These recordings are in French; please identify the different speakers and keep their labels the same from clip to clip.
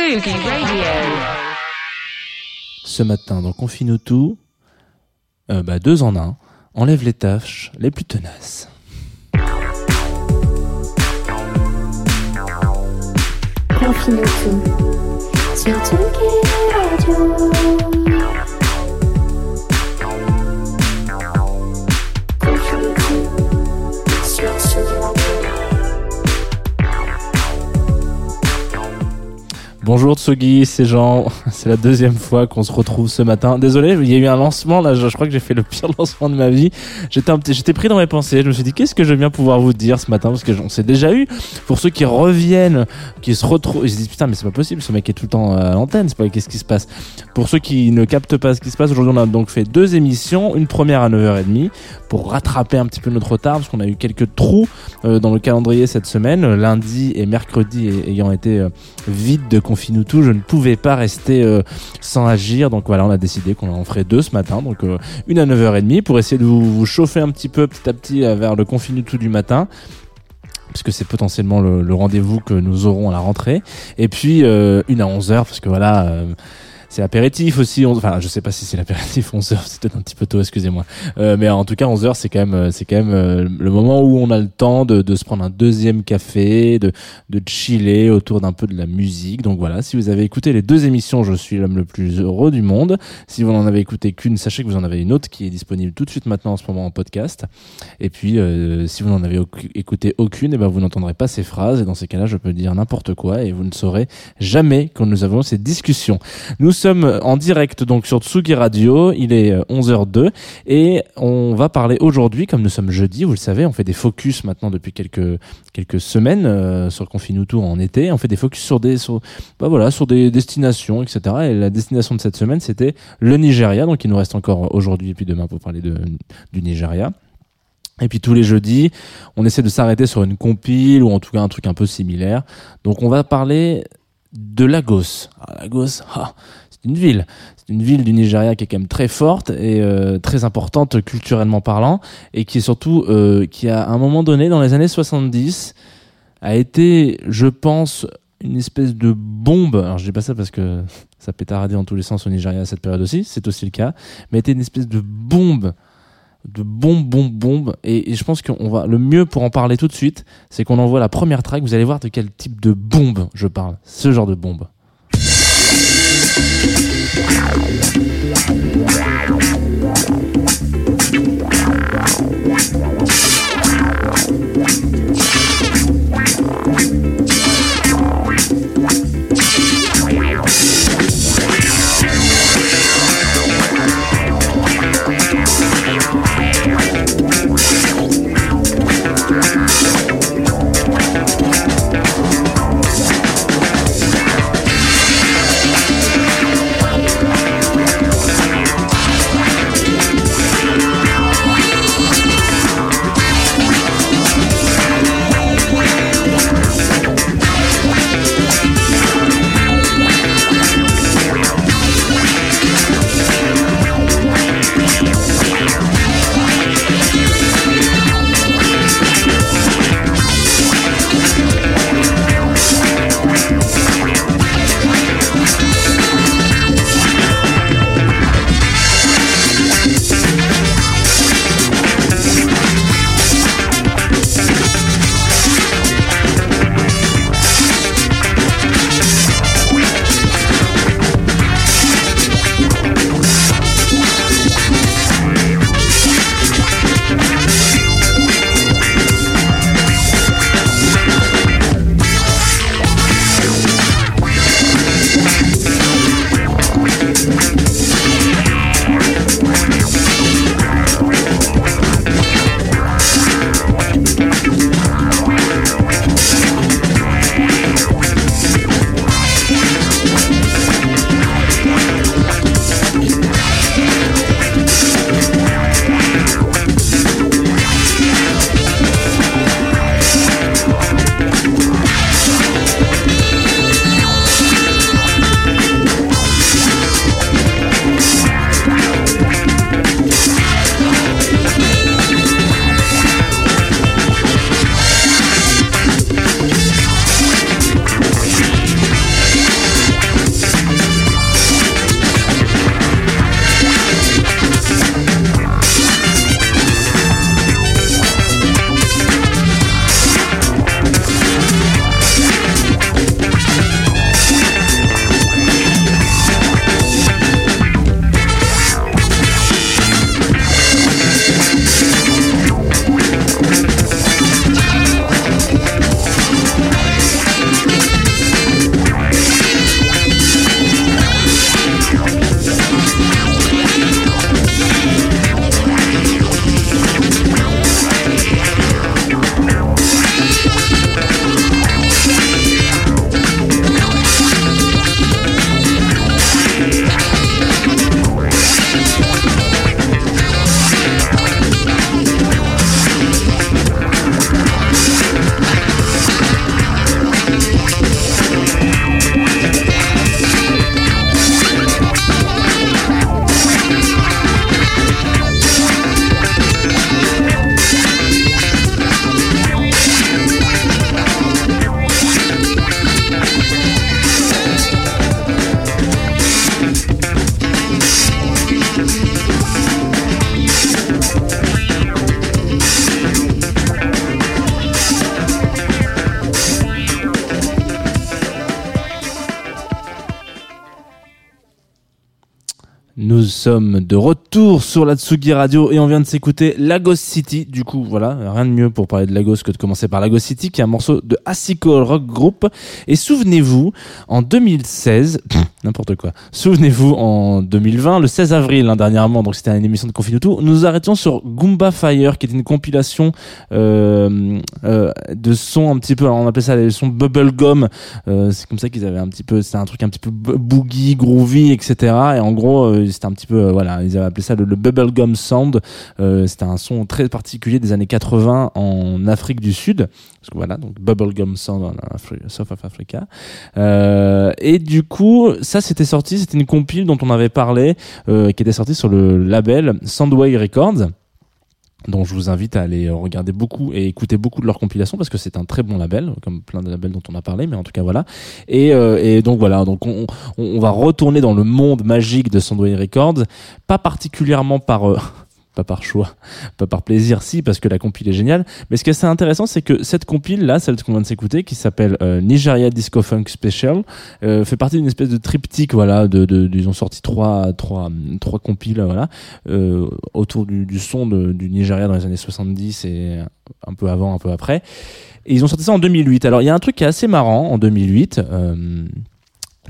Speaker 1: Radio.
Speaker 2: Ce matin, dans Confine tout, euh, bah, deux en un, enlève les tâches les plus tenaces.
Speaker 3: Confine tout sur Tsugi Radio.
Speaker 2: Bonjour Tsugi, c'est Jean. C'est la deuxième fois qu'on se retrouve ce matin. Désolé, il y a eu un lancement là. Je, crois que j'ai fait le pire lancement de ma vie. J'étais pris dans mes pensées. Je me suis dit qu'est-ce que je bien pouvoir vous dire ce matin? Parce que on s'est déjà eu. Pour ceux qui reviennent, qui se retrouvent, ils se disent putain mais c'est pas possible. Ce mec est tout le temps à l'antenne. C'est pas qu'est-ce qui se passe? Pour ceux qui ne captent pas ce qui se passe aujourd'hui, on a donc fait deux émissions. Une première à 9h30 pour rattraper un petit peu notre retard parce qu'on a eu quelques trous euh, dans le calendrier cette semaine. Lundi et mercredi ay- ayant été euh, vide de Confine je ne pouvais pas rester euh, sans agir. Donc voilà, on a décidé qu'on en ferait deux ce matin. Donc euh, une à 9h30 pour essayer de vous, chauffer un petit peu petit à petit vers le Confine tout du matin puisque c'est potentiellement le, rendez-vous que nous aurons à la rentrée. Et puis euh, une à 11h parce que voilà. C'est apéritif aussi, on- enfin je sais pas si c'est l'apéritif 11h, c'est peut-être un petit peu tôt, excusez-moi. Euh, mais en tout cas 11h c'est quand même euh, c'est quand même euh, le moment où on a le temps de, de se prendre un deuxième café, de de chiller autour d'un peu de la musique. Donc voilà, si vous avez écouté les deux émissions, je suis l'homme le plus heureux du monde. Si vous n'en avez écouté qu'une, sachez que vous en avez une autre qui est disponible tout de suite maintenant en ce moment en podcast. Et puis euh, si vous n'en avez écouté aucune, et ben vous n'entendrez pas ces phrases et dans ces cas-là, je peux dire n'importe quoi et vous ne saurez jamais quand nous avons ces discussions. Nous sommes en direct donc sur Tsugi Radio, il est euh, 11h02 et on va parler aujourd'hui comme nous sommes jeudi, vous le savez, on fait des focus maintenant depuis quelques quelques semaines euh, sur Confinutu en été, on fait des focus sur des sur bah voilà, sur des destinations etc. et la destination de cette semaine, c'était le Nigeria donc il nous reste encore aujourd'hui et puis demain pour parler du Nigeria. Et puis tous les jeudis, on essaie de s'arrêter sur une compile ou en tout cas un truc un peu similaire. Donc on va parler de Lagos. Ah, Lagos, ah, c'est une ville. C'est une ville du Nigeria qui est quand même très forte et euh, très importante culturellement parlant et qui est surtout euh, qui à un moment donné dans les années 70 a été, je pense, une espèce de bombe. Alors je dis pas ça parce que ça pétardait dans tous les sens au Nigeria à cette période aussi, c'est aussi le cas, mais a été une espèce de bombe de bombe, bombe, bombe. Et, et je pense qu'on va, le mieux pour en parler tout de suite, c'est qu'on envoie la première track. Vous allez voir de quel type de bombe je parle. Ce genre de bombe. Thank you. De retour sur la Tsugi Radio et on vient de s'écouter Lagos City. Du coup, voilà, rien de mieux pour parler de Lagos que de commencer par Lagos City, qui est un morceau de Asico Rock Group. Et souvenez-vous, en 2016, n'importe quoi, souvenez-vous, en 2020, le 16 avril, hein, dernièrement, donc c'était une émission de Confinutu, nous nous arrêtions sur Goomba Fire, qui était une compilation euh, euh, de sons un petit peu, on appelait ça les sons bubblegum, euh, c'est comme ça qu'ils avaient un petit peu, c'était un truc un petit peu bo- boogie, groovy, etc. Et en gros, euh, c'était un petit peu, euh, voilà, ils avaient appelé ça le, le bubblegum sound. Euh, c'était un son très particulier des années 80 en Afrique du Sud. Parce que voilà, donc bubblegum sound South of Africa. Euh, et du coup, ça c'était sorti, c'était une compile dont on avait parlé, euh, qui était sortie sur le label Soundway Records dont je vous invite à aller regarder beaucoup et écouter beaucoup de leurs compilations parce que c'est un très bon label comme plein de labels dont on a parlé mais en tout cas voilà et, euh, et donc voilà donc on, on, va retourner dans le monde magique de Soundway Records pas particulièrement par euh, pas par choix, pas par plaisir, si, parce que la compile est géniale. Mais ce qui est assez intéressant, c'est que cette compile là, celle qu'on vient de s'écouter, qui s'appelle euh, Nigeria Disco Funk Special, euh, fait partie d'une espèce de triptyque, voilà, de, ils ont sorti trois, trois, trois compiles, voilà, euh, autour du, son du Nigeria dans les années 70 et un peu avant, un peu après. Et ils ont sorti ça en 2008. Alors il y a un truc qui est assez marrant en 2008.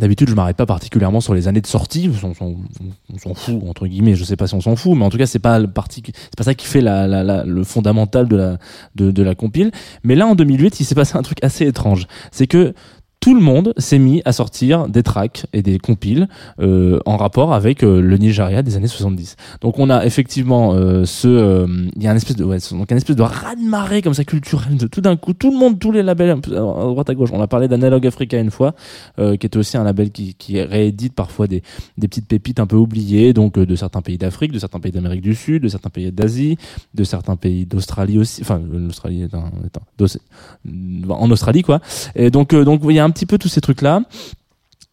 Speaker 2: D'habitude, je m'arrête pas particulièrement sur les années de sortie. On s'en- fout entre guillemets. Je sais pas si on s'en fout, mais en tout cas, c'est pas le c'est pas ça qui fait la, la, la- le fondamental de la de, de la compile. Mais là, en 2008, il s'est passé un truc assez étrange. C'est que tout le monde s'est mis à sortir des tracks et des compiles euh, en rapport avec euh, le Nigeria des années 70. Donc on a effectivement euh, ce, euh, il y a un espèce de, ouais, donc un espèce de raz-de-marée comme ça culturel de tout d'un coup, tout le monde, tous les labels peu à droite à gauche. On a parlé d'Analog Africa une fois, euh, qui était aussi un label qui, qui réédite parfois des, des petites pépites un peu oubliées, donc euh, de certains pays d'Afrique, de certains pays d'Amérique du Sud, de certains pays d'Asie, de certains pays d'Australie aussi, enfin euh, l'Australie est un, est un- en Australie quoi. Et donc euh, donc il y a un petit peu tous ces trucs là.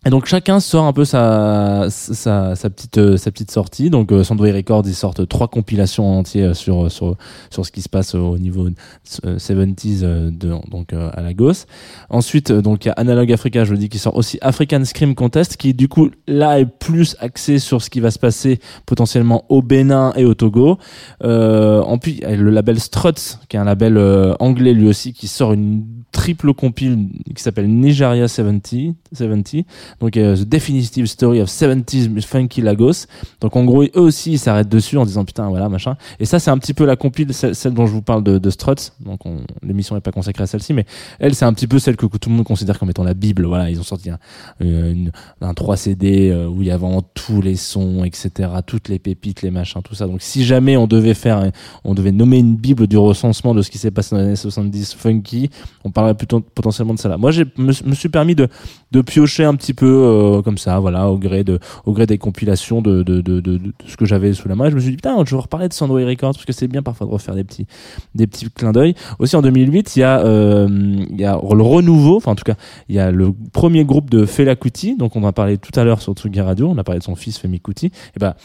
Speaker 2: Et donc chacun sort un peu sa sa, petite euh, sa petite sortie. Donc euh, Soundway Records ils sortent trois compilations en entier euh, sur sur sur ce qui se passe au niveau euh, 70s euh, de donc euh, à Lagos. Ensuite euh, donc il y a Analog Africa, je le dis qui sort aussi African Scream Contest qui du coup là est plus axé sur ce qui va se passer potentiellement au Bénin et au Togo. Euh, en plus il y a le label Struts qui est un label euh, anglais lui aussi qui sort une triple compile qui s'appelle Nigeria 70 70 donc euh, The Definitive Story of 70s Funky Lagos. Donc en gros eux aussi ils s'arrêtent dessus en disant putain voilà machin. Et ça c'est un petit peu la compile celle, dont je vous parle de, de Struts. Donc on- l'émission n'est pas consacrée à celle-ci mais elle c'est un petit peu celle que, tout le monde considère comme étant la bible. Voilà ils ont sorti un, euh, une- un 3 CD euh, où il y a vraiment tous les sons etc toutes les pépites les machins tout ça. Donc si jamais on devait faire on devait nommer une bible du recensement de ce qui s'est passé dans les années 70 funky on parlerait plutôt potentiellement de ça là. Moi j'ai me, suis permis de de piocher un petit peu euh, comme ça voilà au gré de au gré des compilations de de, de, de, de ce que j'avais sous la main. Je me suis dit putain je vais reparler de Soundway Records parce que c'est bien parfois de refaire des petits des petits clins d'œil. Aussi en 2008 il y a euh, il y a le renouveau enfin en tout cas il y a le premier groupe de Fela Kuti donc on en a parlé tout à l'heure sur Tsugi Radio on a parlé de son fils Femi Kuti. Et ben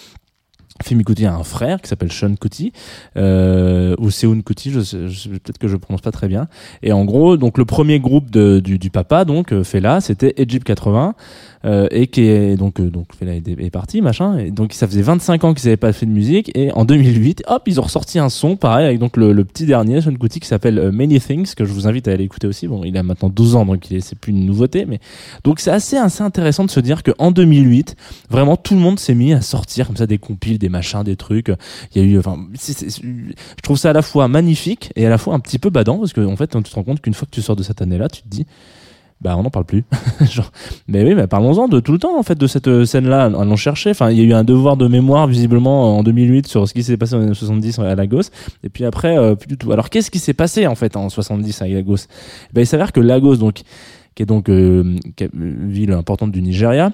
Speaker 2: Femi Kuti a un frère qui s'appelle Sean Kuti euh, ou Seun Kuti, je, je peut-être que je prononce pas très bien. Et en gros, donc le premier groupe de, du, du papa, donc euh, Fela, c'était Egypt 80 euh, et qui est donc euh, donc est, parti machin. Et donc ça faisait 25 ans qu'ils avaient pas fait de musique et en 2008, hop, ils ont ressorti un son pareil avec donc le, le petit dernier Sean Kuti qui s'appelle euh, Many Things que je vous invite à aller écouter aussi. Bon, il a maintenant 12 ans donc c'est plus une nouveauté, mais donc c'est assez assez intéressant de se dire que en 2008 vraiment tout le monde s'est mis à sortir comme ça des compiles, des machins, des trucs. Il y a eu, enfin, je trouve ça à la fois magnifique et à la fois un petit peu badant parce que en fait, tu te rends compte qu'une fois que tu sors de cette année-là, tu te dis, bah on n'en parle plus. Genre, mais oui, mais parlons-en de tout le temps en fait de cette euh, scène-là. Allons chercher. Enfin, il y a eu un devoir de mémoire visiblement en 2008 sur ce qui s'est passé en années 70 à Lagos. Et puis après, euh, plus du tout. Alors qu'est-ce qui s'est passé en fait en 70 à Lagos? Ben il s'avère que Lagos, donc qui est donc euh, une ville importante du Nigeria,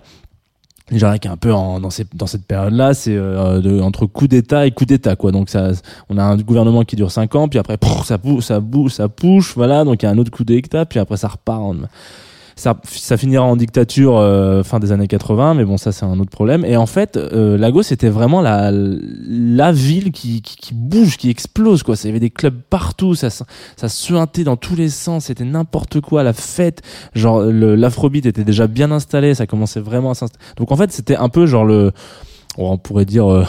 Speaker 2: Nigeria qui est un peu en, dans, ces, dans cette période-là, c'est euh, entre coup d'État et coup d'État, quoi. Donc ça, on a un gouvernement qui dure cinq ans, puis après, prrr, ça pousse, ça bouge, ça push, voilà. Donc il y a un autre coup d'État, puis après ça repart. En, ça, ça finira en dictature euh, fin des années 80, mais bon, ça c'est un autre problème. Et en fait, euh, Lagos c'était vraiment la la ville qui, qui, qui bouge, qui explose, quoi. Il y avait des clubs partout, ça ça suintait dans tous les sens, c'était n'importe quoi, la fête. Genre l'afrobeat était déjà bien installé, ça commençait vraiment à s'installer. Donc en fait, c'était un peu genre le on pourrait dire euh,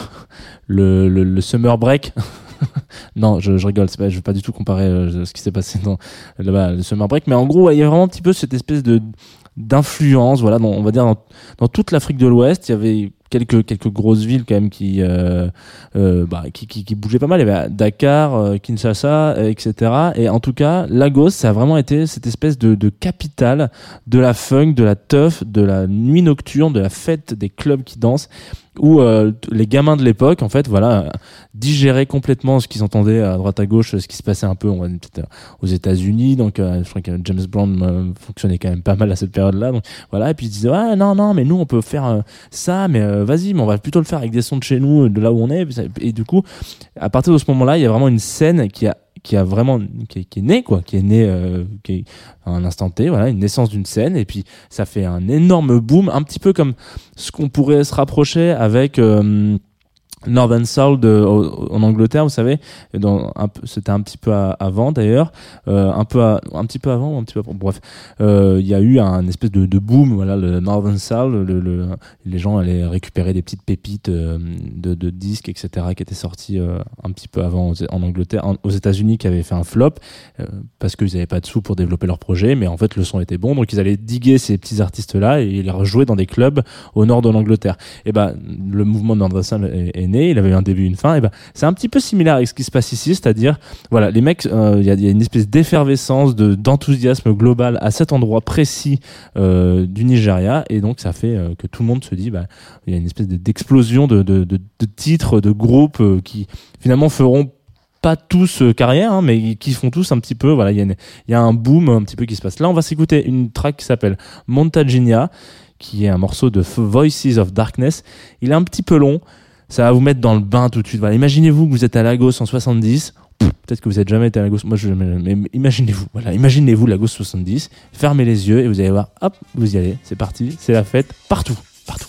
Speaker 2: le, le, le summer break. non, je, je rigole, pas, je veux pas du tout comparer euh, ce qui s'est passé dans là-bas, le summer break, mais en gros, il y a vraiment un petit peu cette espèce de d'influence, voilà, dans- on va dire dans, dans toute l'Afrique de l'Ouest, il y avait quelques quelques grosses villes quand même qui euh, euh, bah, qui, qui, qui bougeaient pas mal. Il y avait Dakar, euh, Kinshasa, euh, etc. Et en tout cas, Lagos, ça a vraiment été cette espèce de, de capitale de la funk, de la teuf, de la nuit nocturne, de la fête, des clubs qui dansent, où euh, les gamins de l'époque, en fait, voilà, euh, digéraient complètement ce qu'ils entendaient à droite à gauche, ce qui se passait un peu, on va euh, aux États-Unis. Donc, euh, je crois que James Brown euh, fonctionnait quand même pas mal à cette période-là. Donc, voilà. Et puis ils disaient, ah non, non, mais nous, on peut faire euh, ça, mais euh, vas-y, mais on va plutôt le faire avec des sons de chez nous, de là où on est. Et du coup, à partir de ce moment-là, il y a vraiment une scène qui a qui a vraiment qui est, née quoi qui est née euh, à un instant T voilà une naissance d'une scène et puis ça fait un énorme boom un petit peu comme ce qu'on pourrait se rapprocher avec euh, Northern Soul de, en Angleterre, vous savez, c'était un petit peu avant d'ailleurs, euh, un peu à- un petit peu avant, un petit peu après, bref, euh, il y a eu un espèce de, de boom, voilà, le Northern Soul, le, le- les gens allaient récupérer des petites pépites euh, de, de disques, etc., qui étaient sortis euh, un petit peu avant en Angleterre, aux États-Unis, qui avaient fait un flop parce qu'ils n'avaient pas de sous pour développer leur projet, mais en fait le son était bon, donc ils allaient diguer ces petits artistes-là et les rejouer dans des clubs au nord de l'Angleterre. Et ben le mouvement Northern Soul est, est il avait un début, une fin. Et ben c'est un petit peu similaire avec ce qui se passe ici, c'est-à-dire voilà, les mecs, euh, il y, a, une espèce d'effervescence, de d'enthousiasme global à cet endroit précis euh, du Nigeria, et donc ça fait euh, que tout le monde se dit, bah, il y a une espèce de- d'explosion de, de, de, titres, de groupes qui finalement feront pas tous carrière, hein, mais qui font tous un petit peu. Voilà, il y, y a un boom un petit peu qui se passe. Là, on va s'écouter une track qui s'appelle Montaginia, qui est un morceau de Voices of Darkness. Il est un petit peu long. Ça va vous mettre dans le bain tout de suite. Imaginez-vous que vous êtes à Lagos en 70. Pff, Peut-être que vous êtes jamais été à Lagos. Moi, je jamais. Mais imaginez-vous. Voilà, imaginez-vous Lagos 70. Fermez les yeux et vous allez voir. Hop, vous y allez. C'est parti. C'est la fête partout, partout.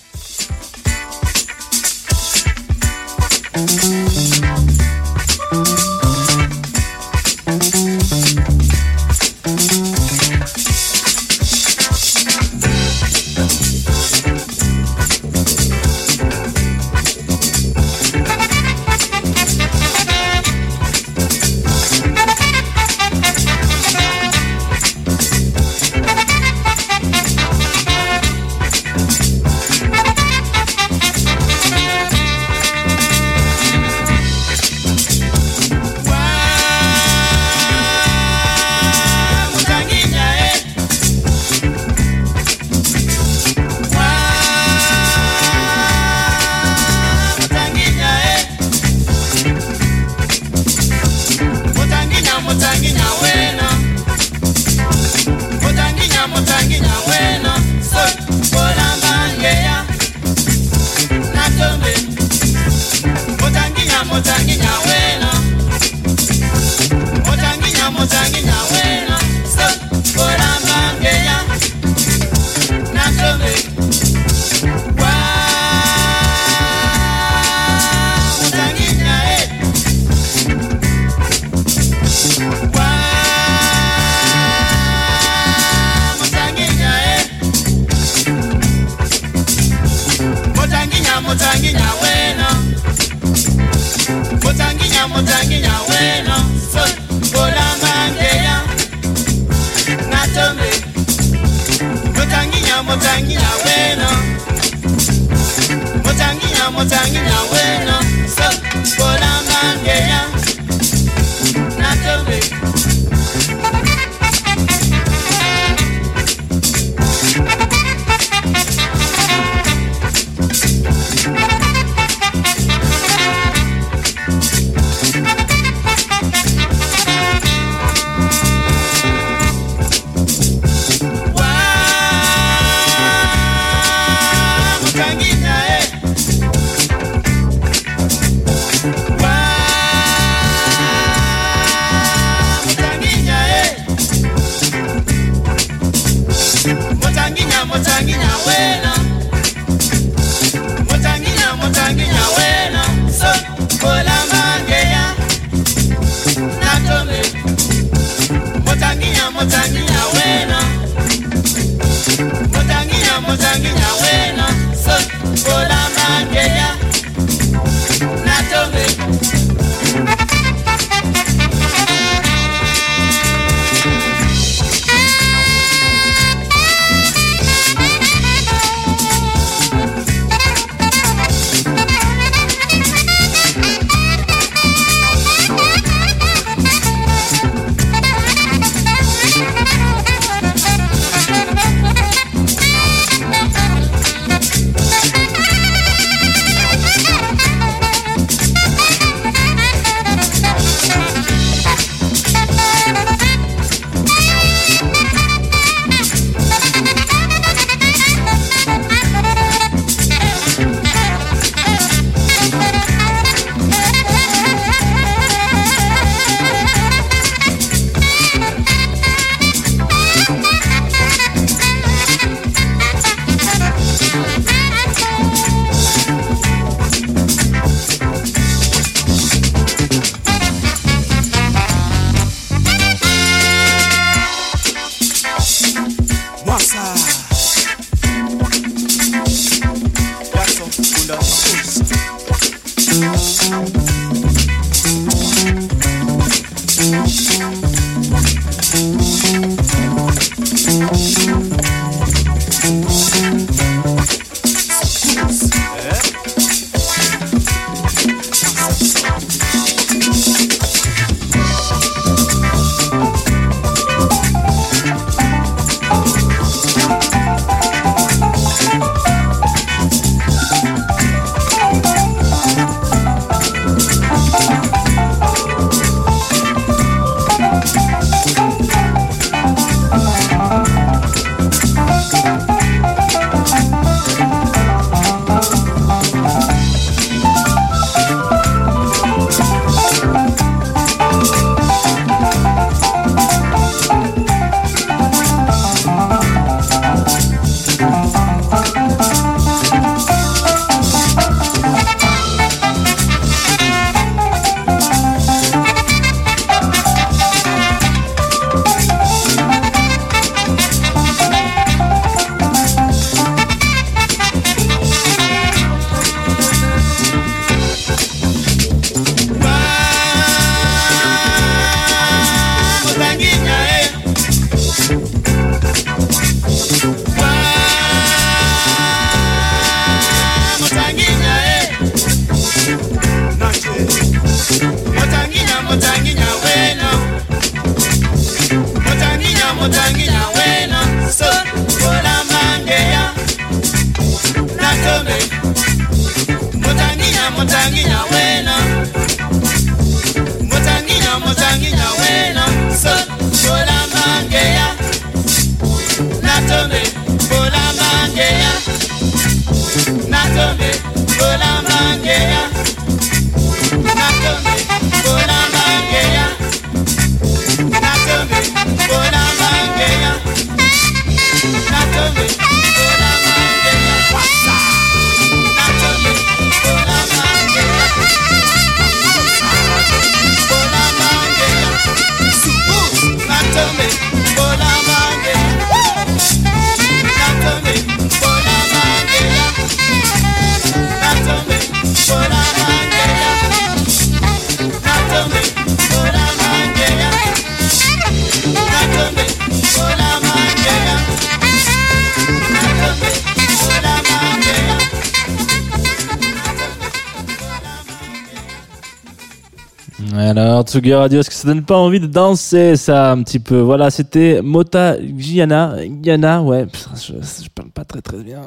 Speaker 2: Tsugi Radio, est-ce que ça donne pas envie de danser, ça, un petit peu? Voilà, c'était Mota Giana, Giana, ouais, je, je parle pas très très bien,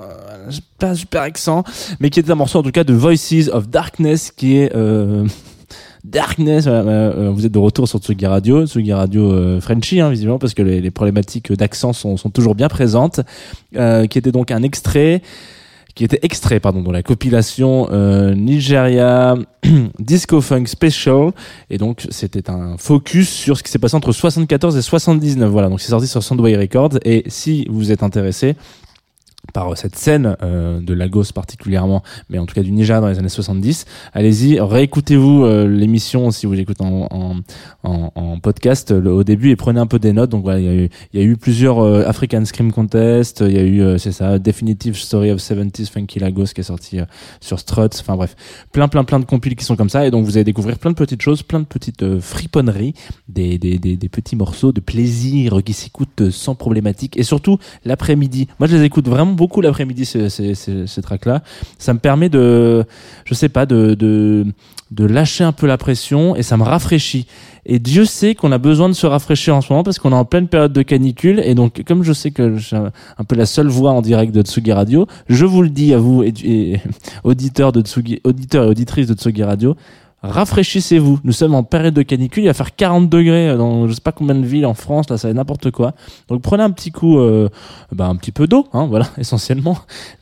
Speaker 2: pas un super accent, mais qui est un morceau en tout cas de Voices of Darkness, qui est euh, Darkness. euh, vous êtes de retour sur Tsugi Radio, Tsugi Radio euh, Frenchy, hein, visiblement, parce que les, problématiques d'accent sont, sont toujours bien présentes, euh, qui était donc un extrait qui était extrait pardon dans la compilation euh, Nigeria Disco Funk Special. Et donc c'était un focus sur ce qui s'est passé entre 74 et 79 voilà donc c'est sorti sur Soundway Records. Et si vous êtes intéressé par cette scène euh, de Lagos particulièrement, mais en tout cas du Niger dans les années 70. Allez-y, réécoutez-vous euh, l'émission si vous l'écoutez en, en, en, podcast au début et prenez un peu des notes. Donc voilà, il y a eu, y a eu plusieurs euh, African Scream Contest, il y a eu, euh, c'est ça, Definitive Story of 70s Funky Lagos qui est sorti euh, sur Struts, enfin bref, plein plein plein de compiles qui sont comme ça et donc vous allez découvrir plein de petites choses, plein de petites euh, friponneries, des, des, des, petits morceaux de plaisir qui s'écoutent euh, sans problématique et surtout l'après-midi. Moi, je les écoute vraiment beaucoup l'après-midi, ces, ces, ces, ces tracks-là. Ça me permet de, je sais pas, de, de, lâcher un peu la pression et ça me rafraîchit. Et Dieu sait qu'on a besoin de se rafraîchir en ce moment parce qu'on est en pleine période de canicule. Et donc, comme je sais que suis un peu la seule voix en direct de Tsugi Radio, je vous le dis à vous, auditeurs de Tsugi, auditeurs et auditrices de Tsugi Radio, rafraîchissez-vous. Nous sommes en période de canicule, il va faire 40 degrés dans je sais pas combien de villes en France, là ça va n'importe quoi. Donc prenez un petit coup, euh, bah, un petit peu d'eau, hein, voilà, essentiellement.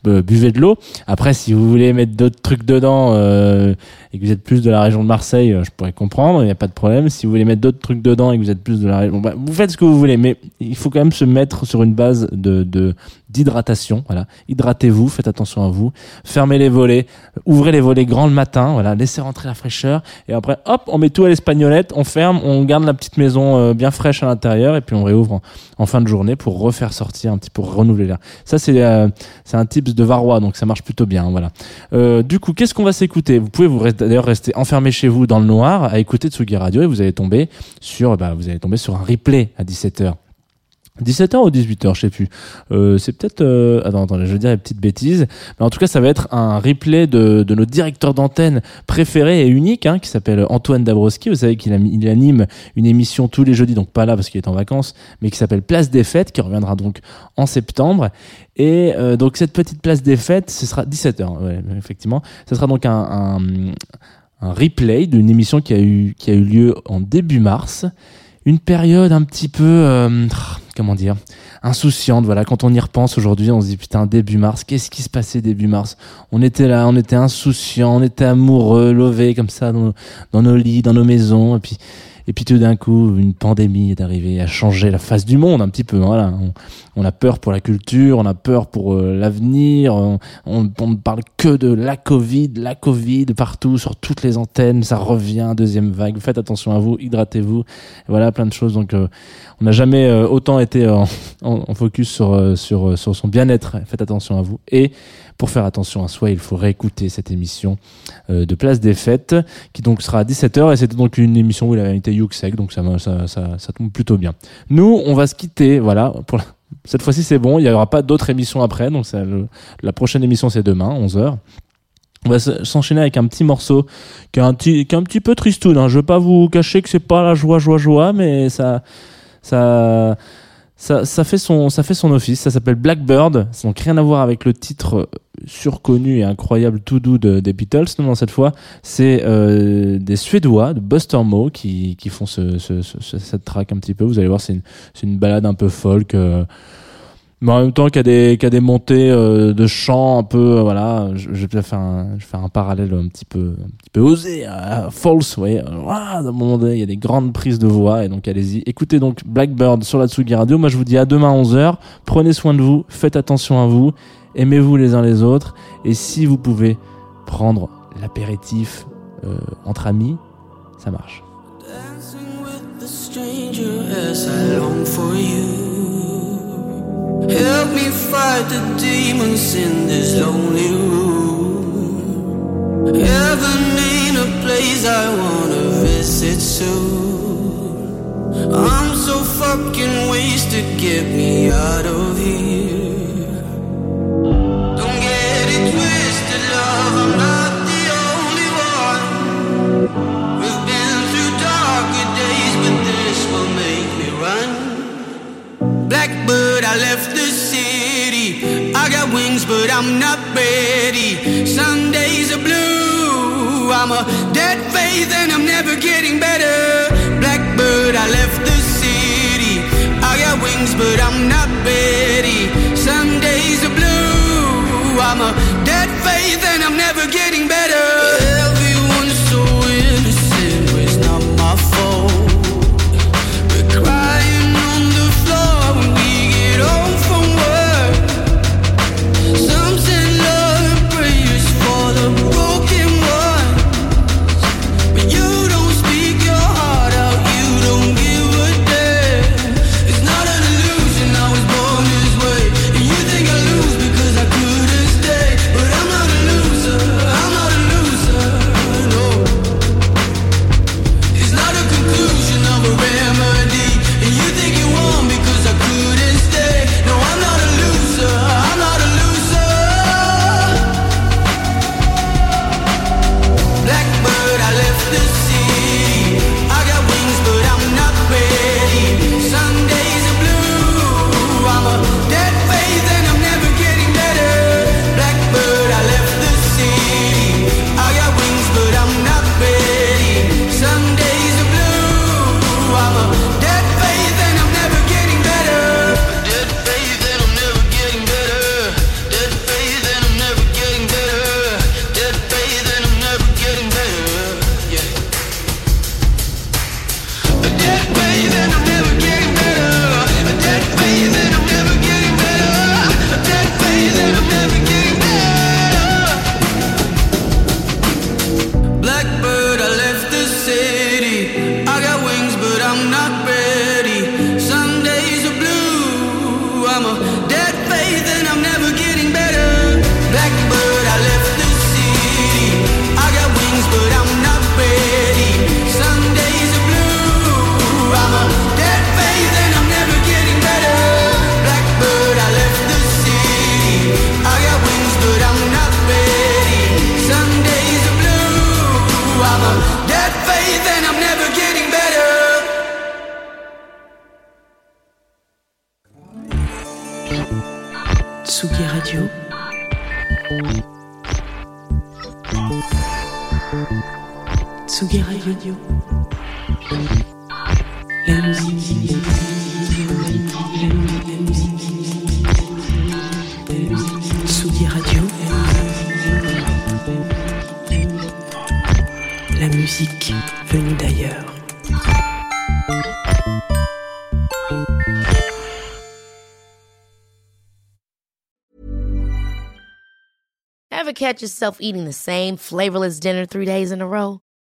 Speaker 2: Euh, buvez de l'eau. Après, si vous voulez mettre d'autres trucs dedans euh, et que vous êtes plus de la région de Marseille, euh, je pourrais comprendre, il n'y a pas de problème. Si vous voulez mettre d'autres trucs dedans et que vous êtes plus de la région, bah, vous faites ce que vous voulez, mais il faut quand même se mettre sur une base de de- d'hydratation. Voilà, hydratez-vous, faites attention à vous, fermez les volets, ouvrez les volets grands le matin, voilà, laissez rentrer la fraîcheur. Et après, hop, on met tout à l'espagnolette, on ferme, on garde la petite maison euh, bien fraîche à l'intérieur et puis on réouvre en, fin de journée pour refaire sortir un petit pour renouveler l'air. Ça c'est euh, c'est un tips de Varrois donc ça marche plutôt bien. Voilà. Euh, du coup, qu'est-ce qu'on va s'écouter? Vous pouvez vous d'ailleurs rester enfermé chez vous dans le noir à écouter Tsugi Radio et vous allez tomber sur bah, vous allez tomber sur un replay à 17h. 17h ou 18h, je sais plus. Euh, c'est peut-être... Euh... Attends, attends, je vais dire une petite bêtise. Mais en tout cas, ça va être un replay de, de notre directeur d'antenne préféré et unique, hein, qui s'appelle Antoine Dabrowski. Vous savez qu'il il anime une émission tous les jeudis, donc pas là parce qu'il est en vacances, mais qui s'appelle Place des Fêtes, qui reviendra donc en septembre. Et euh, donc cette petite Place des Fêtes, ce sera 17h, ouais, effectivement. Ce sera donc un, un, un replay d'une émission qui a, eu, qui a eu lieu en début mars. Une période un petit peu... euh, comment dire insouciante voilà. Quand on y repense aujourd'hui on se dit putain début mars qu'est-ce qui se passait début mars? On était là on était insouciant on était amoureux lovés comme ça dans, dans nos lits dans nos maisons et puis et puis tout d'un coup une pandémie est arrivée à changer la face du monde un petit peu voilà on, a peur pour la culture on a peur pour euh, l'avenir on, on ne parle que de la Covid la Covid partout sur toutes les antennes ça revient deuxième vague faites attention à vous hydratez-vous voilà plein de choses donc euh, on n'a jamais euh, autant été en, focus sur, euh, euh, sur son bien-être. Faites attention à vous. Et pour faire attention à soi, il faut réécouter cette émission euh, de Place des Fêtes, qui donc sera à 17h. Et c'était donc une émission où il avait été Yuxek, donc ça, ça, tombe plutôt bien. Nous, on va se quitter. Voilà. Cette fois-ci, c'est bon. Il n'y aura pas d'autres émissions après. Donc la prochaine émission, c'est demain, 11h. On va s'enchaîner avec un petit morceau qui est un petit, peu tristoun. Hein. Je veux pas vous cacher que c'est pas la joie, joie, joie, mais ça, ça, ça fait son, ça fait son office. Ça s'appelle Blackbird. Ça n'a rien à voir avec le titre euh, surconnu et incroyable tout doux de, des Beatles. Non, non, cette fois, c'est euh, des Suédois de Buster Mo qui, qui font ce, ce, ce- ce- cette track un petit peu. Vous allez voir, c'est une, une balade un peu folk. euh, mais en même temps qu'il y a des, qu'il y a des montées euh, de chant un peu, euh, voilà, je, vais faire un, je un parallèle un petit peu, un petit peu osé, à false, vous voyez, à moment donné, il y a des grandes prises de voix, et donc allez-y. Écoutez donc Blackbird sur la Tsugi Radio. Moi, je vous dis à demain 11h. Prenez soin de vous, faites attention à vous, aimez-vous les uns les autres, et si vous pouvez prendre l'apéritif euh, entre amis, ça marche.
Speaker 4: Dancing with the stranger as I long for you. Help me fight the demons in this lonely room. Heaven ain't a place I wanna visit soon. I'm so fucking wasted, get me out of here. Faith, I'm never getting better. Blackbird, I left the city. I got wings, but I'm breathing
Speaker 5: Tsugi Radio. La musique.
Speaker 6: Ever catch yourself eating the same flavorless dinner three days in a row?